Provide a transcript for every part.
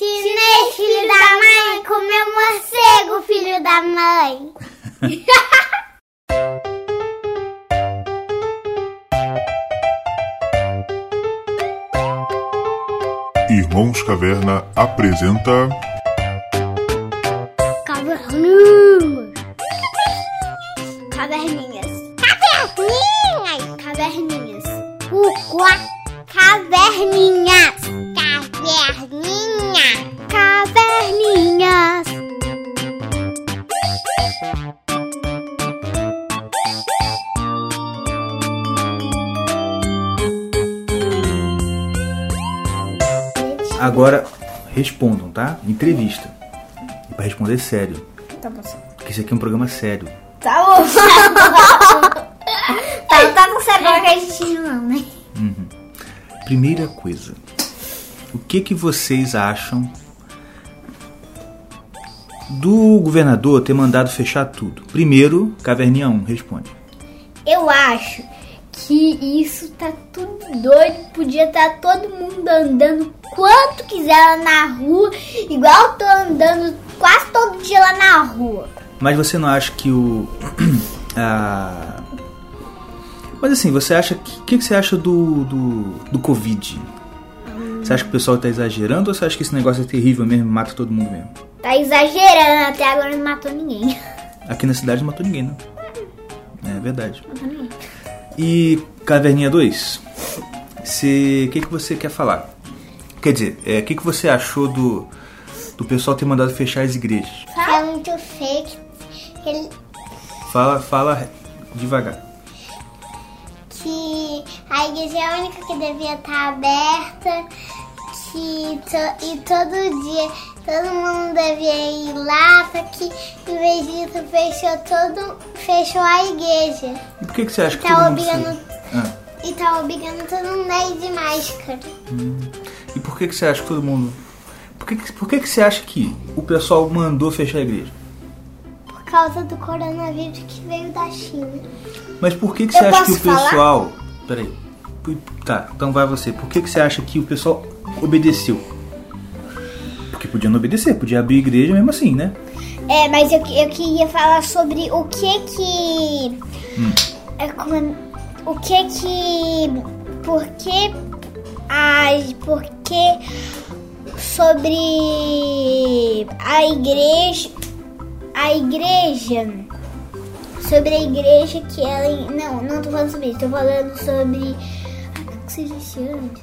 Chinês, filho da mãe, comeu morcego, filho da mãe. Irmãos Caverna apresenta. Tá? Entrevista. E pra responder sério. Tá bom. Porque isso aqui é um programa sério. Tá bom. tá, não tá com sabor que a gente não, né? Primeira coisa. O que que vocês acham do governador ter mandado fechar tudo? Primeiro, Caverninha 1, responde. Eu acho que isso tá tudo doido. Podia estar todo mundo andando quanto quiser lá na rua, igual eu tô andando quase todo dia lá na rua. Mas você não acha que o. a- Mas assim, você acha que. O que, que você acha do, do, do Covid? Você acha que o pessoal tá exagerando ou você acha que esse negócio é terrível mesmo mata todo mundo mesmo? Tá exagerando, até agora não matou ninguém. Aqui na cidade não matou ninguém, não. É verdade. E Caverninha 2, você- o que, que você quer falar? Quer dizer, é, o que, que você achou do, do pessoal ter mandado fechar as igrejas? É muito fake. Ele, Fala, fala devagar. que a igreja é a única que devia estar aberta, que to- e todo dia todo mundo devia ir lá, só que em vez disso fechou todo, fechou a igreja. E por que, que você acha que Tá todo obrigando-? Ah, E tá obrigando todo mundo a ir de máscara. e por que, que você acha que todo mundo. Por que, que- por que, que você acha que o pessoal mandou fechar a igreja? Por causa do coronavírus que veio da China. Mas por que, que você Eu acha que o posso falar? pessoal. Peraí. Tá, então vai você. Por que, que você acha que o pessoal obedeceu? Podia não obedecer, podia abrir a igreja mesmo assim, né? É, mas eu, eu queria falar sobre o que que. É como, o que que. Por que. As, por que sobre a igreja. A igreja. Sobre a igreja que ela. Não, não tô falando sobre isso, tô falando sobre. Ai, o que você disse antes?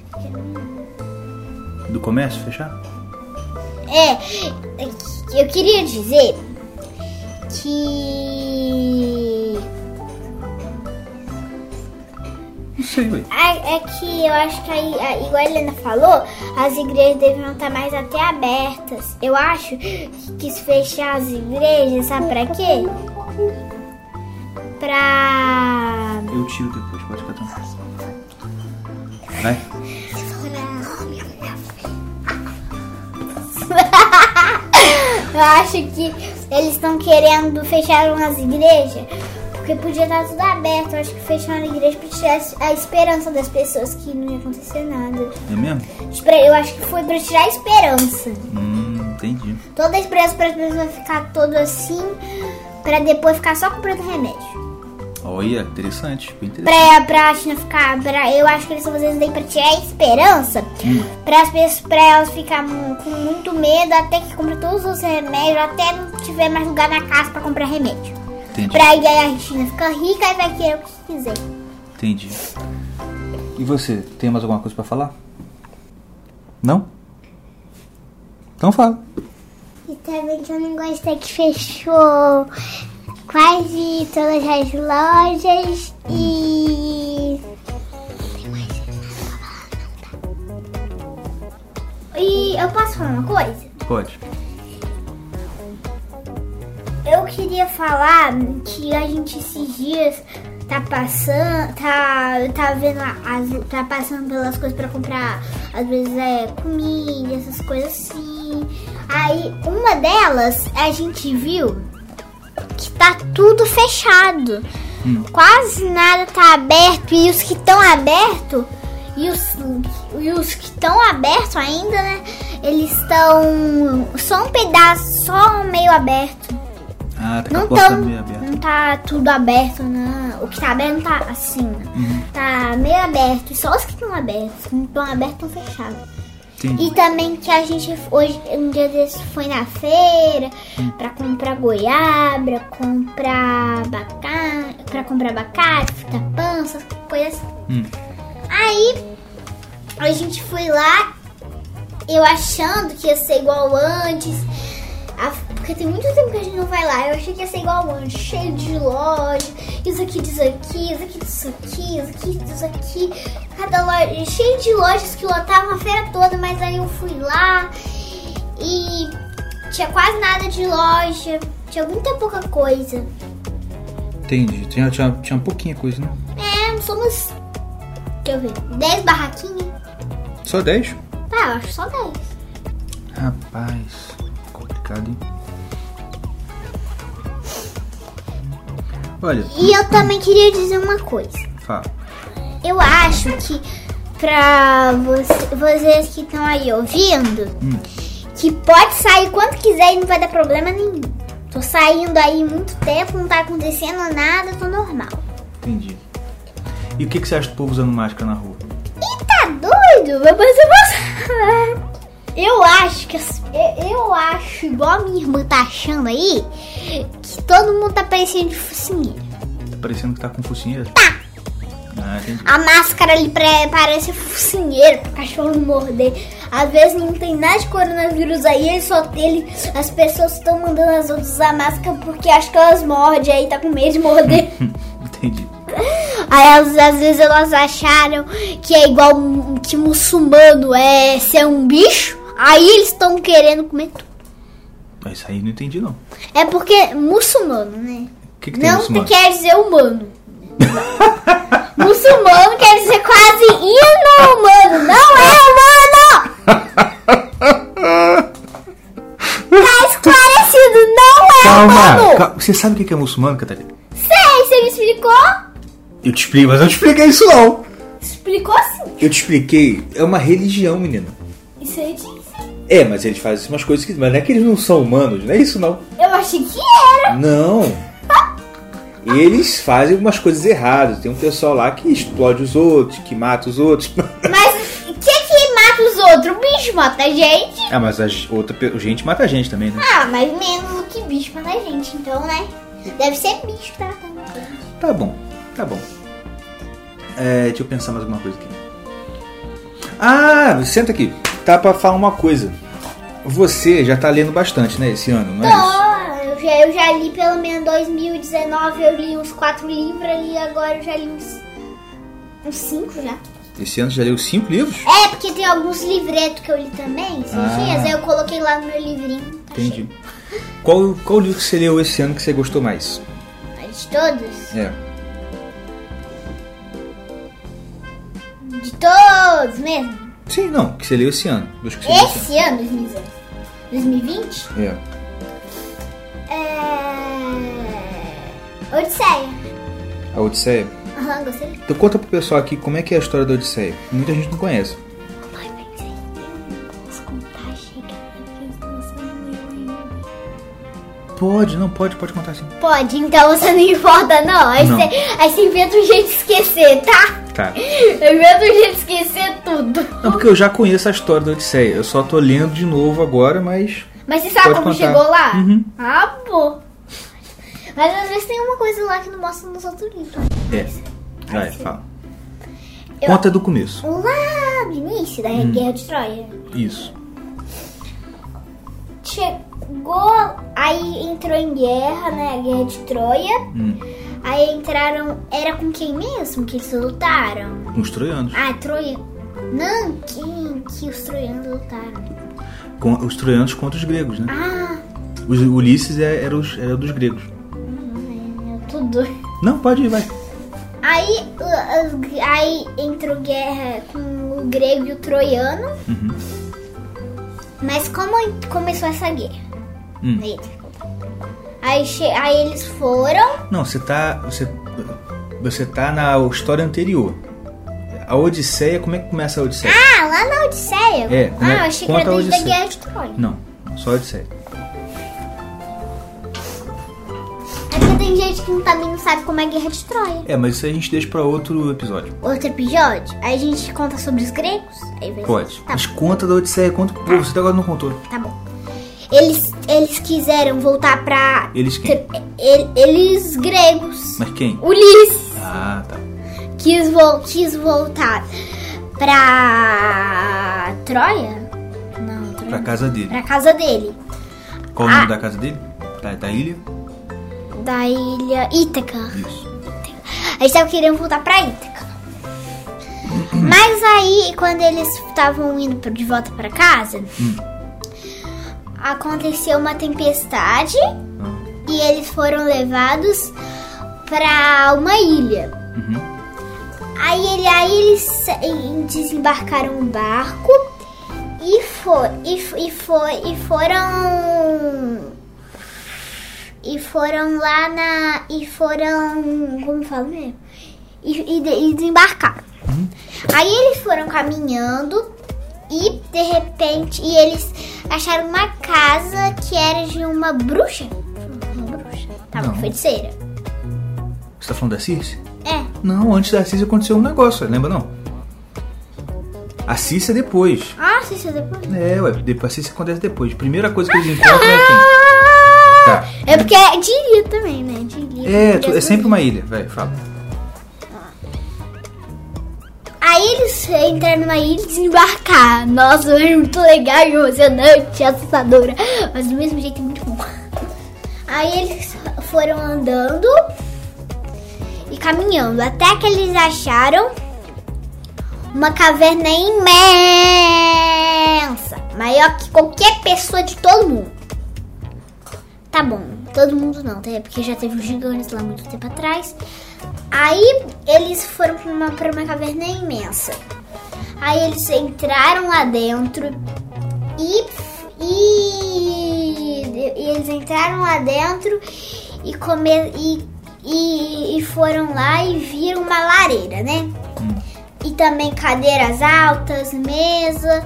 Do comércio fechar? É, eu queria dizer que. Não sei, ué. É, que eu acho que, aí, igual a Helena falou, as igrejas deviam estar mais até abertas. Eu acho que se fechar as igrejas, sabe pra quê? Pra. Eu tiro depois, pode ficar tranquilo. Vai. Eu acho que eles estão querendo fechar umas igrejas. Porque podia estar tudo aberto. Eu acho que fecharam a igreja pra tirar a esperança das pessoas que não ia acontecer nada. É mesmo? Eu acho que foi pra tirar a esperança. Hum, entendi. Toda a esperança para as pessoas ficar todo assim. Pra depois ficar só comprando remédio. Olha, interessante, bem interessante. Pra, pra China ficar. Pra, eu acho que eles estão fazendo isso daí pra tirar a esperança. Pra, as pessoas, pra elas ficarem com muito medo até que comprem todos os remédios. Até não tiver mais lugar na casa pra comprar remédio. Entendi. Pra aí a China ficar rica e vai querer o que quiser. Entendi. E você, tem mais alguma coisa pra falar? Não? Então fala. E também que eu não gostei que fechou quase todas as lojas e. E eu posso falar uma coisa? Pode. Eu queria falar que a gente esses dias tá passando, tá, tá vendo as, tá passando pelas coisas pra comprar, às vezes é comida, essas coisas assim. Aí uma delas a gente viu que tá tudo fechado. Quase nada tá aberto e os que estão abertos e os, e os que estão abertos ainda, né? eles estão só um pedaço, só meio aberto. Ah, tá Não, tão, meio aberta. não tá tudo aberto, não. O que tá aberto não tá assim, né? Uhum. Tá meio aberto. Só os que estão abertos. Os que não estão abertos estão fechados. Entendi. E também que a gente hoje, um dia desse, foi na feira pra comprar goiaba, comprar abacate, pra comprar abacate, fita pança, coisas. Hum. Aí a gente foi lá, eu achando que ia ser igual antes. a- porque tem muito tempo que a gente não vai lá. Eu achei que ia ser igual antes, cheio de loja. Isso aqui disso aqui, isso aqui disso aqui, isso aqui disso aqui. Cada loja, cheio de lojas que lotavam a feira toda, mas aí eu fui lá e tinha quase nada de loja. Tinha muita pouca coisa. Entendi. Tinha, tinha, tinha pouquinha coisa, né? É, somos. Deixa eu ver. 10 barraquinhas. Só 10? Tá, eu acho só 10. Rapaz, complicado, hein? Olha, E eu também queria dizer uma coisa. fala. Eu acho que pra você- vocês que estão aí ouvindo, Hum. que pode sair quando quiser e não vai dar problema nenhum. Tô saindo aí muito tempo, não tá acontecendo nada, tô normal. Entendi. E o que, que você acha do povo usando máscara na rua? Ih, tá doido? Vai você. Eu acho que. Eu, acho, igual a minha irmã tá achando aí, que todo mundo tá parecendo de focinheiro. Tá parecendo que tá com focinheira? Tá. Ah. A máscara ali parece focinheiro pro cachorro não morder. Às vezes não tem nada de coronavírus aí, ele só ele, as pessoas estão mandando as outras usar máscara porque acham que elas mordem aí, tá com medo de morder. Entendi. aí às, às vezes elas acharam que é igual que muçulmano é ser um bicho, aí eles estão querendo comer tudo. Mas isso aí eu não entendi, não. É porque muçulmano, né? Que, que Não quer dizer humano. Muçulmano quer dizer quase ino-humano. Não é humano! Tá esclarecido, não é Calma, humano! calma. Você sabe o que é muçulmano, Catarina? Sei, você me explicou? Eu te explico, mas eu não te expliquei isso não. Explicou sim. Eu te expliquei. É uma religião, menina. Isso aí disse. É, mas eles fazem umas coisas que. Mas não é que eles não são humanos, não é isso não. Eu achei que era. Não. Eles fazem umas coisas erradas. Tem um pessoal lá que explode os outros, que mata os outros. Mas o que que mata os outros? O bicho mata a gente. ah, mas a outra gente mata a gente também, né? Ah, mas menos do que bicho mata a gente. Então, né? Deve ser bicho que tá matando a gente. Tá bom, tá bom. É, deixa eu pensar mais alguma coisa aqui. Ah, senta aqui. Tá pra falar uma coisa. Você já tá lendo bastante, né, esse ano, não é? Tô, eu já, eu já li pelo menos 2019, eu li uns quatro livros ali, agora eu já li uns, uns cinco já. Esse ano você já leu cinco livros? É, porque tem alguns livretos que eu li também, esses Ah. dias, aí eu coloquei lá no meu livrinho. Tá Entendi. Qual, qual livro que você leu esse ano que você gostou mais? De todos? É. De todos mesmo? Sim, não, que você leu esse ano. Dos que você leu esse ano, 2019. 2020? ano. É. É... Odisseia. A Odisseia. Aham, gostei. Então conta pro pessoal aqui como é que é a história da Odisseia. Muita gente não conhece. Ai, mas aí posso contar, chega, porque você não leu ainda. Pode, não, pode, pode contar sim. Pode, então você não importa, não. Aí Não. você aí você inventa um jeito de esquecer, tá? Tá. Eu jeito de esquecer tudo. Não, porque eu já conheço a história da Odisseia. Eu só tô lendo de novo agora, mas. Mas você sabe como contar. chegou lá? Uhum. Ah, pô. Mas às vezes tem uma coisa lá que não mostra nos outros livros. É. Vai, fala. Eu- Conta do começo. Lá no início da Hum. Guerra de Troia. Isso. Chegou, aí entrou em guerra, né? A Guerra de Troia. Hum. Aí entraram. Era com quem mesmo que eles lutaram? Com os troianos. Ah, Troia. Não, quem que os troianos lutaram? Com os troianos contra os gregos, né? Ah, Os Ulisses é- era, os, era dos gregos. eu tô doido. Não, pode ir, vai. Aí, aí entrou guerra com o grego e o troiano. Uhum. Mas como começou essa guerra? Hum. Eita. Aí, che- aí eles foram. Não, você tá. Você, você tá na história anterior. A Odisseia, como é que começa a Odisseia? Ah, Ah, lá na Odisseia? É, como ah, é- achei que era a desde a. Guerra de Troia. Não, só Odisseia. É porque tem gente que também não sabe como é a Guerra de Troia. É, mas isso a gente deixa pra outro episódio. Outro episódio, aí a gente conta sobre os gregos. Aí vai Pode. Tá, Mas conta da Odisseia, conta pro povo, você até agora não contou. tá bom. Eles, eles quiseram voltar pra. Eles quem? Ele- Eles gregos. Mas quem? Ulisses Ah, tá. quis, vol quis voltar pra. Troia? Não, Troia. Pra casa dele. Pra casa dele. Qual o nome Ah. da casa dele? Da, da ilha? Da ilha Ítaca. Isso. Eles estavam querendo voltar pra Ítaca. Mas aí, quando eles estavam indo de volta pra casa, aconteceu uma tempestade Ah, e eles foram levados pra uma ilha. uhum. Aí, ele, aí eles desembarcaram um barco e, for, e, e, foi, e foram. E foram lá na. E foram. Como fala mesmo? E, e, e desembarcaram. Aí eles foram caminhando e de repente. E eles acharam uma casa que era de uma bruxa. Uma bruxa. Tava Não. uma feiticeira. Você tá falando da Circe? É. Não, antes da Circe aconteceu um negócio, lembra não? A Circe é depois. Ah, sei se é depois. É, ué, depois a Circe acontece depois. Primeira coisa que eles encontram é quem? Tá. É porque é de ilha também, né? De ilha. É, é sempre uma ilha, vai, fala. Eles entraram numa ilha e desembarcaram. Nossa, é muito legal, emocionante, assustadora. Mas do mesmo jeito é muito bom. Aí eles foram andando e caminhando até que eles acharam uma caverna imensa, maior que qualquer pessoa de todo mundo. Tá bom, todo mundo não, tá? porque já teve os gigantes lá muito tempo atrás. Aí eles foram pra uma, pra uma caverna imensa. Aí eles entraram lá dentro e, e, e eles entraram lá dentro e, come, e, e, e foram lá e viram uma lareira, né? E também cadeiras altas, mesa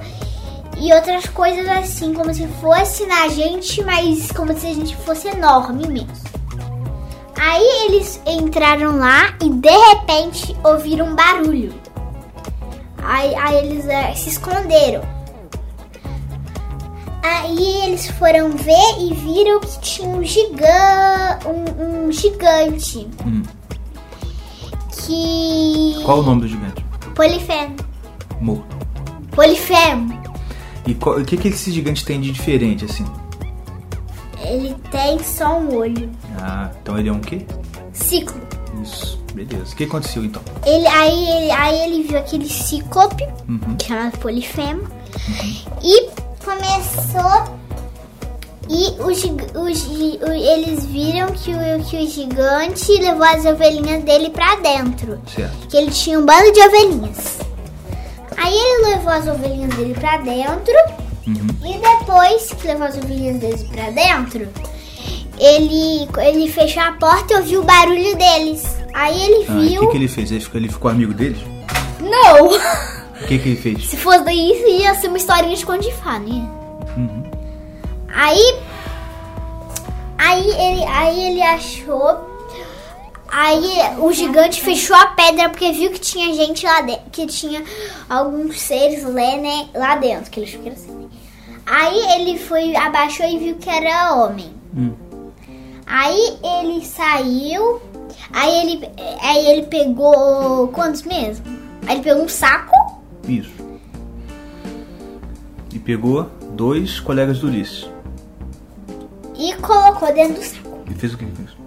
e outras coisas assim, como se fosse na gente, mas como se a gente fosse enorme mesmo. Aí eles entraram lá e de repente ouviram um barulho. Aí, aí eles eh, se esconderam. Aí eles foram ver e viram que tinha um, gigan um, um gigante. Hum. Que. Qual o nome do gigante? Polifemo. Morto. Polifemo. E qual- o que, que esse gigante tem de diferente, assim? Ele tem só um olho. Ah, então ele é um quê? Ciclo. Isso, beleza. O que aconteceu então? Ele, aí, ele, aí ele viu aquele cíclope, Uhum. chamado Polifemo, e começou. E o, o o- eles viram que o, que o gigante levou as ovelhinhas dele pra dentro. Certo. Que ele tinha um bando de ovelhinhas. Aí ele levou as ovelhinhas dele pra dentro. Uhum. E depois que levou as ovelhinhas dele pra dentro, ele, ele fechou a porta e ouviu o barulho deles. Aí ele Ah, e o viu. que, que ele fez? Ele ficou, ele ficou amigo deles? Não! O que, que ele fez? Se fosse isso, ia ser uma historinha de conto de né? Uhum. Aí. Aí ele, aí ele achou. Aí o gigante fechou a pedra porque viu que tinha gente lá dentro. Que tinha alguns seres lá, né, lá dentro. Que ele achou que era assim. né? Aí ele foi, abaixou e viu que era homem. Hum. Aí ele saiu. Aí ele, aí ele pegou. Quantos mesmo? Aí ele pegou um saco. Isso. E pegou dois colegas do Ulisses. E colocou dentro do saco. E fez o que ele fez?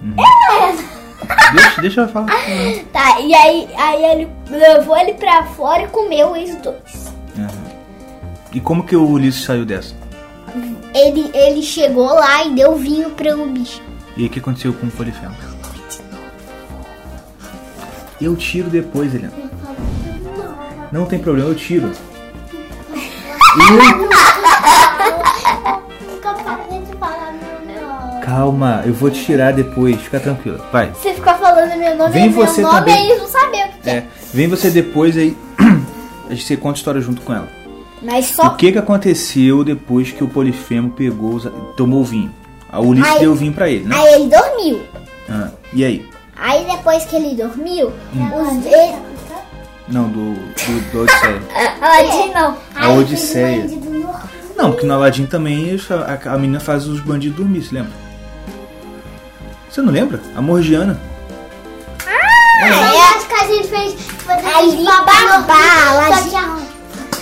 Comeu. Deixa, deixa eu falar. Tá, e aí, aí ele levou ele pra fora e comeu os dois. Aham. E como que o Ulisses saiu dessa? Ele, ele chegou lá e deu vinho pro bicho. E o que aconteceu com o Polifemo? Eu tiro depois, Helena. Não tem problema, eu tiro. Eu- Calma, eu vou tirar depois, fica tranquila. Vai. Você ficar falando meu nome, Vem meu você nome, também. eles vão saber o que É, é. Vem você depois aí. A gente conta a história junto com ela. Mas só O que que aconteceu depois que o Polifemo pegou, tomou o vinho? A Ulisses Aí- deu o vinho pra ele, né? Aí ele dormiu. Ah, e aí? Aí depois que ele dormiu, Hum. os ele... Não, do, do, do Odisseia. Aladdin não. A Odisseia. Não, porque no Aladdin também a, a menina faz os bandidos dormir, você lembra? Você não lembra? A Morgiana. É, acho que a gente fez Alibaba, Aladdin.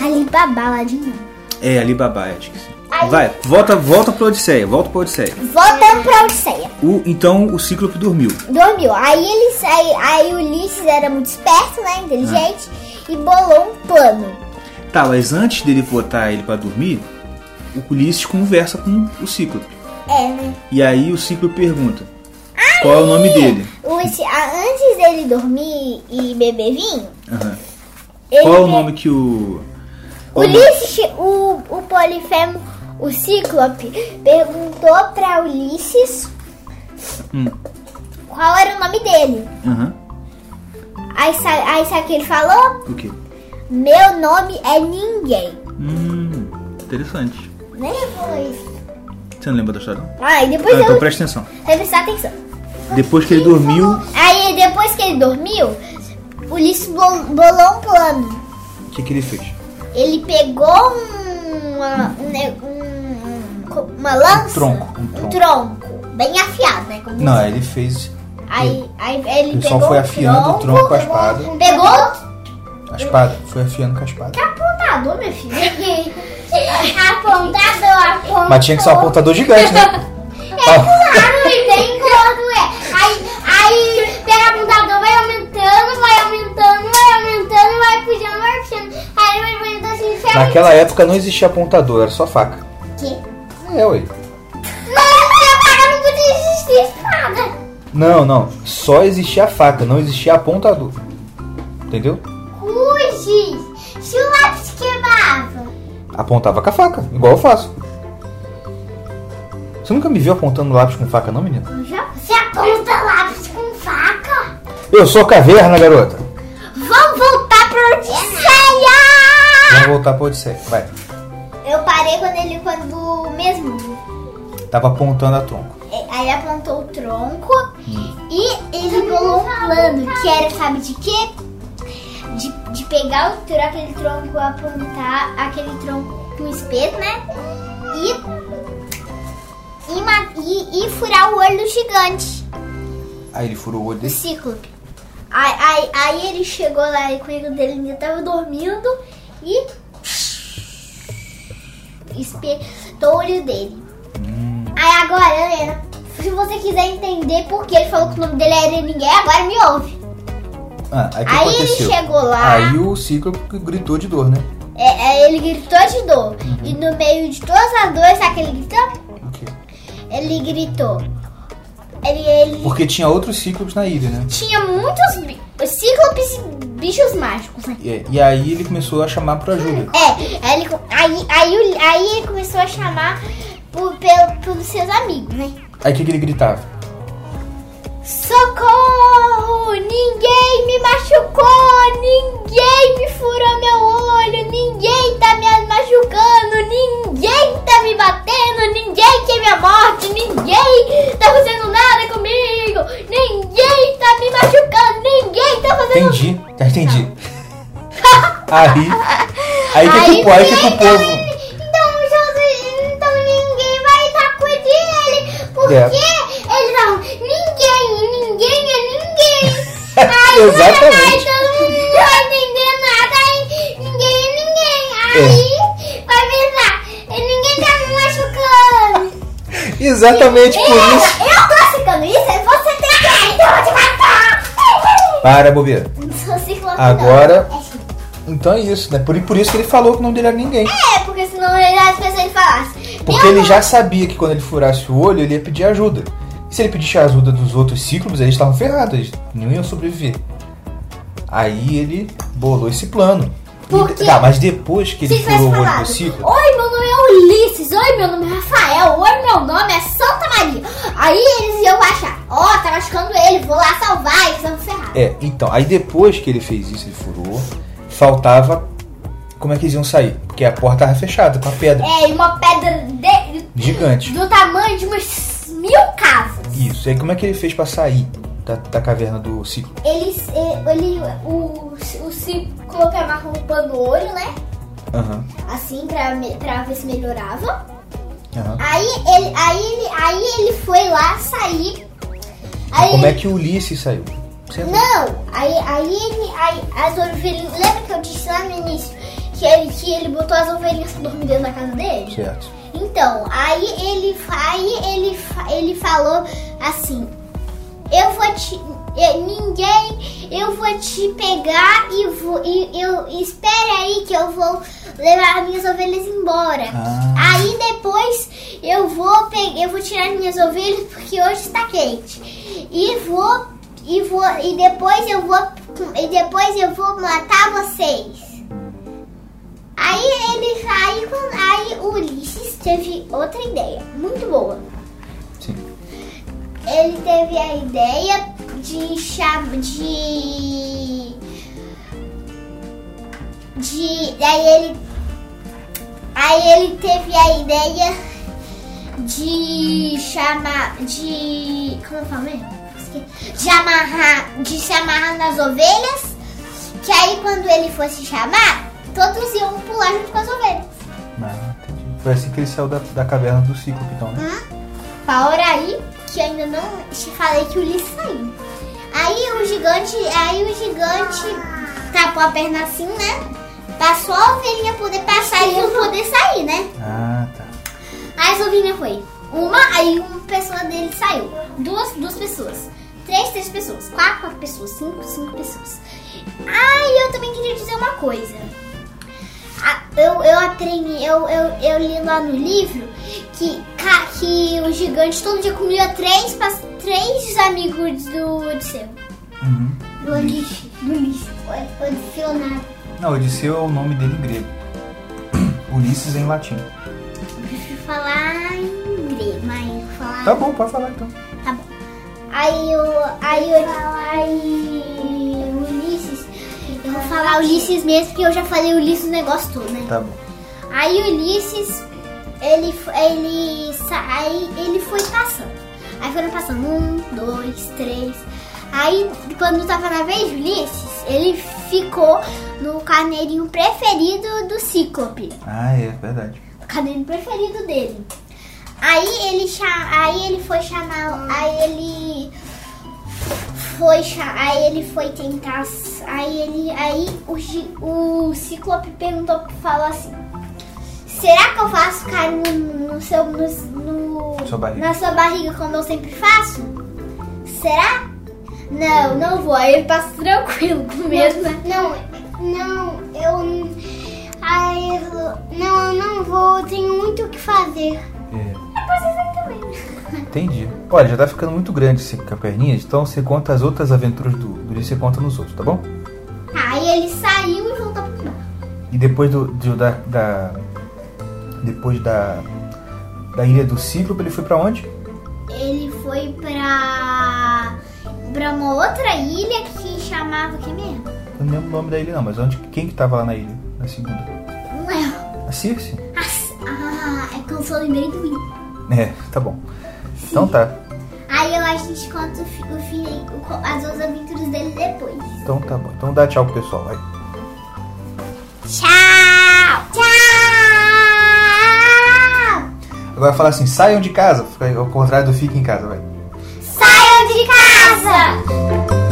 Alibaba, não. É, Alibaba, acho que sim. Vai, volta, volta pra Odisseia, volta pra Odisseia. Voltando pra Odisseia. O, então o Cíclope dormiu. Dormiu. Aí ele aí, aí o Ulisses era muito esperto, né? Inteligente. E bolou um plano. Tá, mas antes dele botar ele pra dormir, o Ulisses conversa com o Cíclope. É, né? E aí o Cíclope pergunta: Qual é o nome dele? O, esse- a- antes dele dormir e beber vinho, ele Qual é o nome que o. Ulisses, o, o Polifemo, o Cíclope, perguntou pra Ulisses Hum. qual era o nome dele. Aham. Aí, aí sabe o que ele falou? O quê? Meu nome é ninguém. Hum, interessante. Nem foi. Você não lembra da história? não? Aí depois Ah, então eu presta atenção. vai prestar atenção. Depois que ele dormiu, Aí depois que ele dormiu, Ulisses bol- bolou um plano. o que, que ele fez? Ele pegou um- uma, um um- uma lança, tronco, um um tronco. tronco, bem afiado, né? Como Não, ele fez. Aí, aí ele O pessoal pegou foi o afiando o tronco com a espada. Pegou A espada. Foi afiando com a espada. apontador, meu filho. apontador, apontador. Mas tinha que ser um apontador gigante, né? Ó, Claro, e bem gordo, é. Aí, aí pega apontador, vai aumentando, vai aumentando, vai aumentando, vai puxando, vai puxando. Aí vai aumentando assim, ferro. Naquela época não existia apontador, era só faca. Que? É, ué. Não, não podia existir espada. Não, não. Só existia a faca, não existia apontador. Entendeu? Cuide, se o lápis queimava. Apontava com a faca, igual eu faço. Você nunca me viu apontando lápis com faca, não, menina? Já? Você aponta lápis com faca? Eu sou caverna, garota. Voltar pra Odisseia. Vai. Eu parei quando ele, quando mesmo, Tava apontando a tronco. é, aí apontou o tronco e ele bolou um plano que era, sabe de quê? De, de pegar o tronco, aquele tronco, apontar aquele tronco com espeto, né? E, e, e, e furar o olho do gigante. Aí ele furou o olho do dele. Cíclope. Aí, aí, aí ele chegou lá e o coelho dele ainda tava dormindo e espetou o olho dele. Aí agora, Helena, se você quiser entender por que ele falou que o nome dele era ninguém, agora me ouve. Ah, aí Aí ele chegou lá. Aí o Cíclope gritou de dor, né? É, é, ele gritou de dor. E no meio de todas as dores, sabe que ele gritou? O quê? Ele gritou. Ele, ele Porque tinha outros Cíclopes na ilha, né? tinha muitos cíclopes e bichos mágicos, né? E, e aí ele começou a chamar por ajuda. É, aí ele, aí, aí, aí ele começou a chamar por, pelo, pelos seus amigos, né? Aí o que, que ele gritava? Socorro! Ninguém me machucou! Ninguém me furou meu olho! Ninguém tá me machucando! Ninguém tá me batendo! Ninguém quer minha morte! Ninguém tá fazendo nada comigo! Ninguém tá me machucando! Ninguém tá fazendo Entendi, já entendi. Aí, aí que que o po- aí que o povo. Então, Jesus, então ninguém vai estar com ele. Porque É. Exatamente. Aí todo mundo não vai entender nada. Aí ninguém é ninguém. Aí vai pensar, ninguém tá me machucando. Exatamente por isso. eu tô ficando isso, aí você tem que. Então eu vou te matar. Para, bobeira. Agora- não. É. Então é isso, né? Por, por isso que ele falou que o nome dele era ninguém. É, porque senão ele- as pessoas falassem. Porque "Meu ele já sabia que quando ele furasse o olho, ele ia pedir ajuda. Se ele pedisse a ajuda dos outros cíclopes, eles estavam ferrados, eles não iam sobreviver. Aí ele bolou esse plano. E- Por quê? Tá, mas depois que ele furou o olho do cíclope, Oi, meu nome é Ulisses. Oi, meu nome é Rafael. Oi, meu nome é Santa Maria. Aí eles iam achar, ó, tá machucando ele, vou lá salvar, eles vão ferrar. É, então, aí depois que ele fez isso, ele furou, faltava como é que eles iam sair? Porque a porta tava fechada com a pedra É, e uma pedra de- gigante. do tamanho de umas mil casas. Isso, aí como é que ele fez pra sair da, da caverna do ciclo? Ele, ele o, o Ciclope amarrou um pano no olho, né? Aham, Assim, pra, pra ver se melhorava. aham. Aí ele, aí ele, aí ele foi lá sair. Aí Como é ele- que o Ulisses saiu? Não, aí, aí ele. Aí, as ovelhinhas. Lembra que eu disse lá no início que ele, que ele botou as ovelhinhas pra dormir dentro da casa dele? Certo. Então, aí ele, aí ele, ele falou assim: Eu vou te. eu- ninguém. Eu vou te pegar e vou. E, eu, espere aí que eu vou levar as minhas ovelhas embora. Ah. Aí depois eu vou pegar. Eu vou tirar minhas ovelhas porque hoje está quente. E vou. E vou. E depois eu vou. E depois eu vou matar vocês. Aí ele aí, aí o Ulisses teve outra ideia, muito boa. Ele teve a ideia de chamar de de aí ele aí ele teve a ideia de chamar de como eu falo? Esque- De amarrar de se amarrar nas ovelhas, que aí quando ele fosse chamar, todos iam pular junto com as ovelhas. Ah, entendi. Foi assim que ele saiu da, da caverna do ciclo, então, né? A hora aí, que ainda não te falei que o Ulisses saiu. Aí o gigante, aí o gigante tapou a perna assim, né? Passou a ovelhinha poder passar e eu poder sair, né? Ah, tá. Aí a ovelhinha foi. Uma, aí uma pessoa dele saiu. Duas, duas pessoas. Três, três pessoas. Quatro, quatro pessoas. Cinco, cinco pessoas. Ah, e eu também queria dizer uma coisa. Ah, Eu, eu aprendi, eu, eu, eu li lá no livro que, que o gigante todo dia comia três, três amigos do Odisseu. Uhum. Do Ulisses. Do Odisseu nada. Não, Odisseu é o nome dele em grego. Ulisses em latim. Eu prefiro falar em grego, mas eu falar Tá bom, pode falar então. Tá bom. Aí o. Aí o. Aí. Eu vou falar Ulisses mesmo, porque eu já falei Ulisses o negócio todo, né? Tá bom. Aí o Ulisses, ele, ele, aí ele foi passando. Aí foram passando um, dois, três. Aí quando tava na vez do Ulisses, ele ficou no carneirinho preferido do Cíclope Ah, é, verdade. o caderno preferido dele. Aí ele aí ele foi chamar, aí ele foi aí ele foi tentar, aí ele aí o, o Ciclope perguntou, falou assim: Será que eu faço carinho no, no seu no, no- Sua barriga. na sua barriga como eu sempre faço? Será? Não, não vou. Aí ele passa tranquilo mesmo. né? Não, não, eu. Eu- não, eu não vou, eu tenho muito o que fazer. É. Vocês também. Entendi. Olha, já tá ficando muito grande esse caperninhas, então você conta as outras aventuras do, do Ulisses, você conta nos outros, tá bom? Aí ele saiu e voltou pro bar. E depois do, do- da, da- depois da da ilha do Cíclope, ele foi pra onde? Ele foi pra. pra uma outra ilha que chamava o que mesmo? Eu não lembro o nome da ilha não, mas onde quem que tava lá na ilha, na segunda? Não é. A Circe? Ah, é que eu só lembrei do Will. É, tá bom. Então tá. Aí eu acho que a gente conta o, o fim, as outras aventuras dele depois. Então tá bom. Então dá tchau pro pessoal, vai. Tchau! Tchau! Agora fala assim, saiam de casa, ao contrário do fique em casa, vai. Saiam de casa!